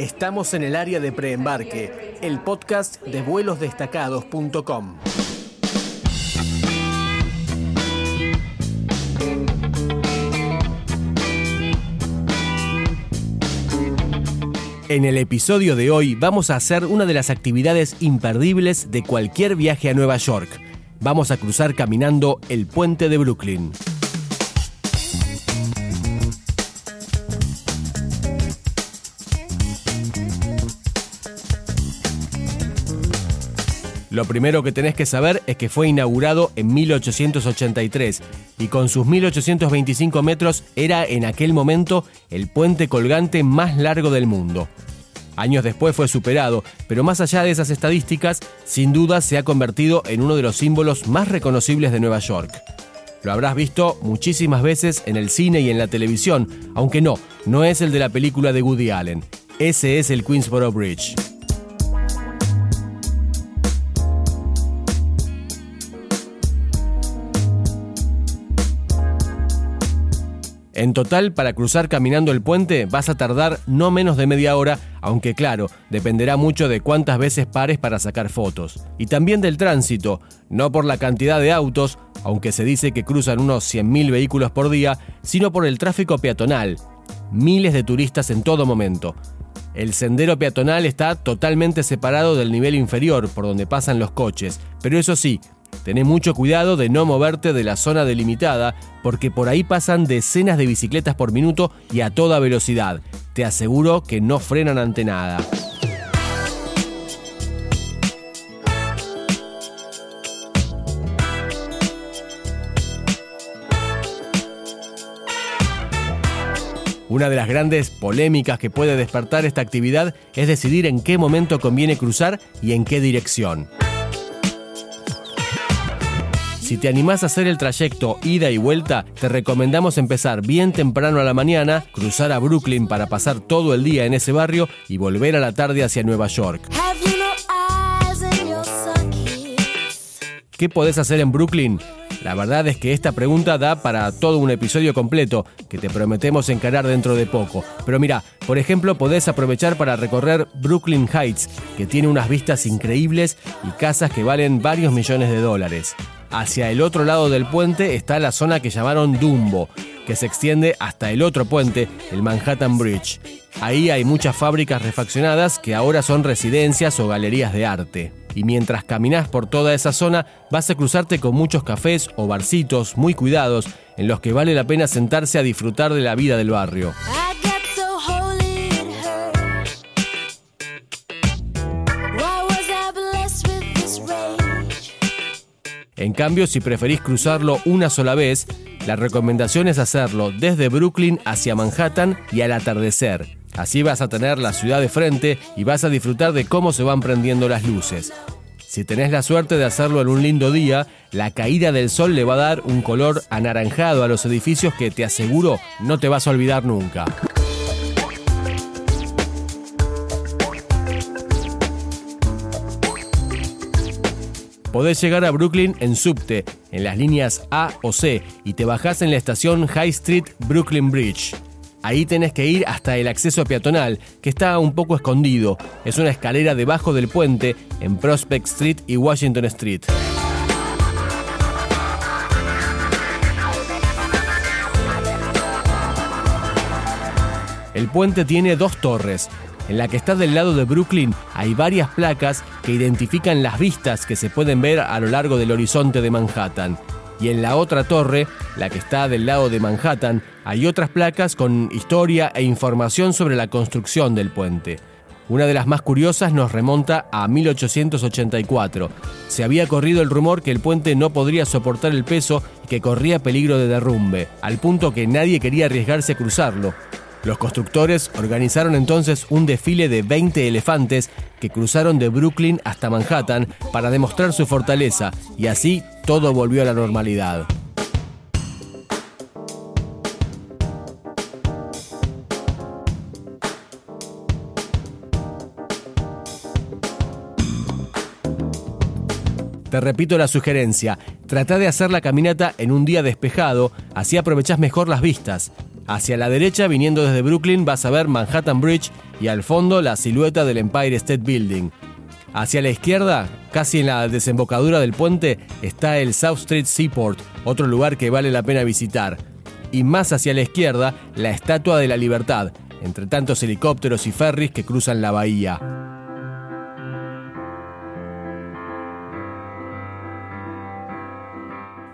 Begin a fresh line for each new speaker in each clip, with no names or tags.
Estamos en el área de preembarque, el podcast de vuelosdestacados.com. En el episodio de hoy vamos a hacer una de las actividades imperdibles de cualquier viaje a Nueva York. Vamos a cruzar caminando el puente de Brooklyn. Lo primero que tenés que saber es que fue inaugurado en 1883 y con sus 1825 metros era en aquel momento el puente colgante más largo del mundo. Años después fue superado, pero más allá de esas estadísticas, sin duda se ha convertido en uno de los símbolos más reconocibles de Nueva York. Lo habrás visto muchísimas veces en el cine y en la televisión, aunque no, no es el de la película de Woody Allen. Ese es el Queensboro Bridge. En total, para cruzar caminando el puente vas a tardar no menos de media hora, aunque claro, dependerá mucho de cuántas veces pares para sacar fotos. Y también del tránsito, no por la cantidad de autos, aunque se dice que cruzan unos 100.000 vehículos por día, sino por el tráfico peatonal. Miles de turistas en todo momento. El sendero peatonal está totalmente separado del nivel inferior por donde pasan los coches, pero eso sí, Tené mucho cuidado de no moverte de la zona delimitada, porque por ahí pasan decenas de bicicletas por minuto y a toda velocidad. Te aseguro que no frenan ante nada. Una de las grandes polémicas que puede despertar esta actividad es decidir en qué momento conviene cruzar y en qué dirección. Si te animás a hacer el trayecto ida y vuelta, te recomendamos empezar bien temprano a la mañana, cruzar a Brooklyn para pasar todo el día en ese barrio y volver a la tarde hacia Nueva York. ¿Qué podés hacer en Brooklyn? La verdad es que esta pregunta da para todo un episodio completo que te prometemos encarar dentro de poco. Pero mira, por ejemplo, podés aprovechar para recorrer Brooklyn Heights, que tiene unas vistas increíbles y casas que valen varios millones de dólares. Hacia el otro lado del puente está la zona que llamaron Dumbo, que se extiende hasta el otro puente, el Manhattan Bridge. Ahí hay muchas fábricas refaccionadas que ahora son residencias o galerías de arte. Y mientras caminas por toda esa zona, vas a cruzarte con muchos cafés o barcitos muy cuidados en los que vale la pena sentarse a disfrutar de la vida del barrio. En cambio, si preferís cruzarlo una sola vez, la recomendación es hacerlo desde Brooklyn hacia Manhattan y al atardecer. Así vas a tener la ciudad de frente y vas a disfrutar de cómo se van prendiendo las luces. Si tenés la suerte de hacerlo en un lindo día, la caída del sol le va a dar un color anaranjado a los edificios que te aseguro no te vas a olvidar nunca. Podés llegar a Brooklyn en subte, en las líneas A o C, y te bajás en la estación High Street Brooklyn Bridge. Ahí tenés que ir hasta el acceso peatonal, que está un poco escondido. Es una escalera debajo del puente en Prospect Street y Washington Street. El puente tiene dos torres, en la que está del lado de Brooklyn hay varias placas que identifican las vistas que se pueden ver a lo largo del horizonte de Manhattan. Y en la otra torre, la que está del lado de Manhattan, hay otras placas con historia e información sobre la construcción del puente. Una de las más curiosas nos remonta a 1884. Se había corrido el rumor que el puente no podría soportar el peso y que corría peligro de derrumbe, al punto que nadie quería arriesgarse a cruzarlo. Los constructores organizaron entonces un desfile de 20 elefantes que cruzaron de Brooklyn hasta Manhattan para demostrar su fortaleza y así todo volvió a la normalidad. Te repito la sugerencia, trata de hacer la caminata en un día despejado, así aprovechás mejor las vistas.
Hacia la derecha, viniendo desde Brooklyn, vas a ver Manhattan Bridge y al fondo la silueta del Empire State Building. Hacia la izquierda, casi en la desembocadura del puente, está el South Street Seaport, otro lugar que vale la pena visitar. Y más hacia la izquierda, la Estatua de la Libertad, entre tantos helicópteros y ferries que cruzan la bahía.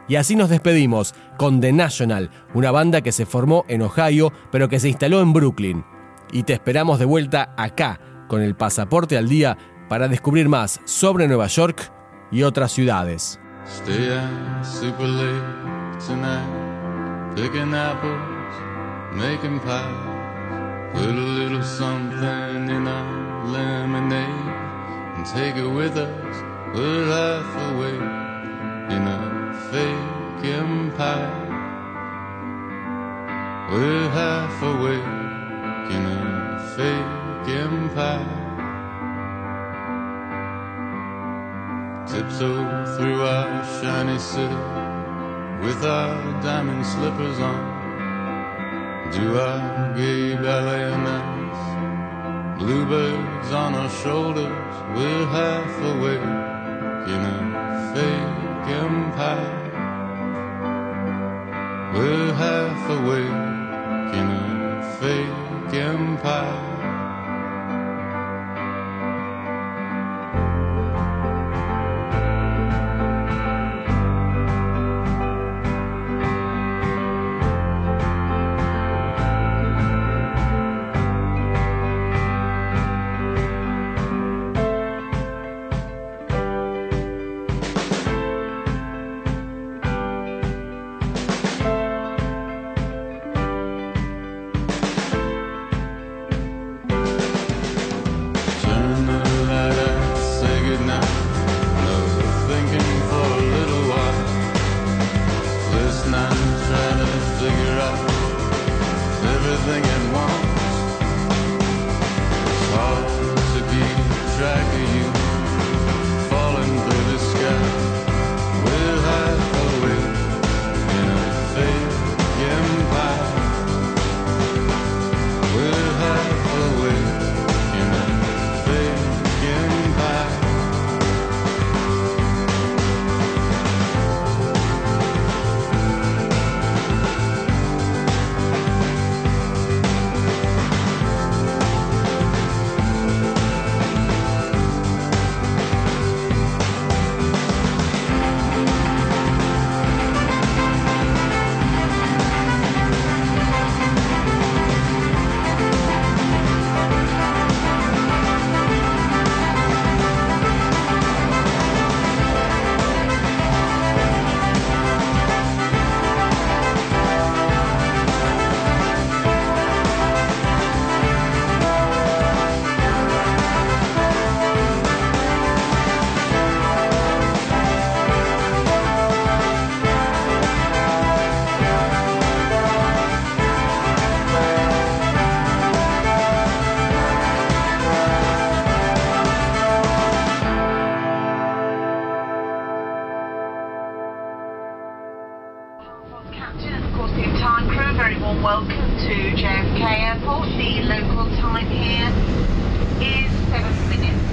Y así nos despedimos con The National, una banda que se formó en Ohio pero que se instaló en Brooklyn. Y te esperamos de vuelta acá, con el pasaporte al día, para descubrir más sobre Nueva York y otras ciudades. Fake empire. We're half awake in a fake empire. Tiptoe through our shiny city with our diamond slippers on. Do our gay ballet. Bluebirds on our shoulders, we're half awake in a fake empire. We're half awake in a fake empire.
Welcome to JFK Airport. The local time here is 7 minutes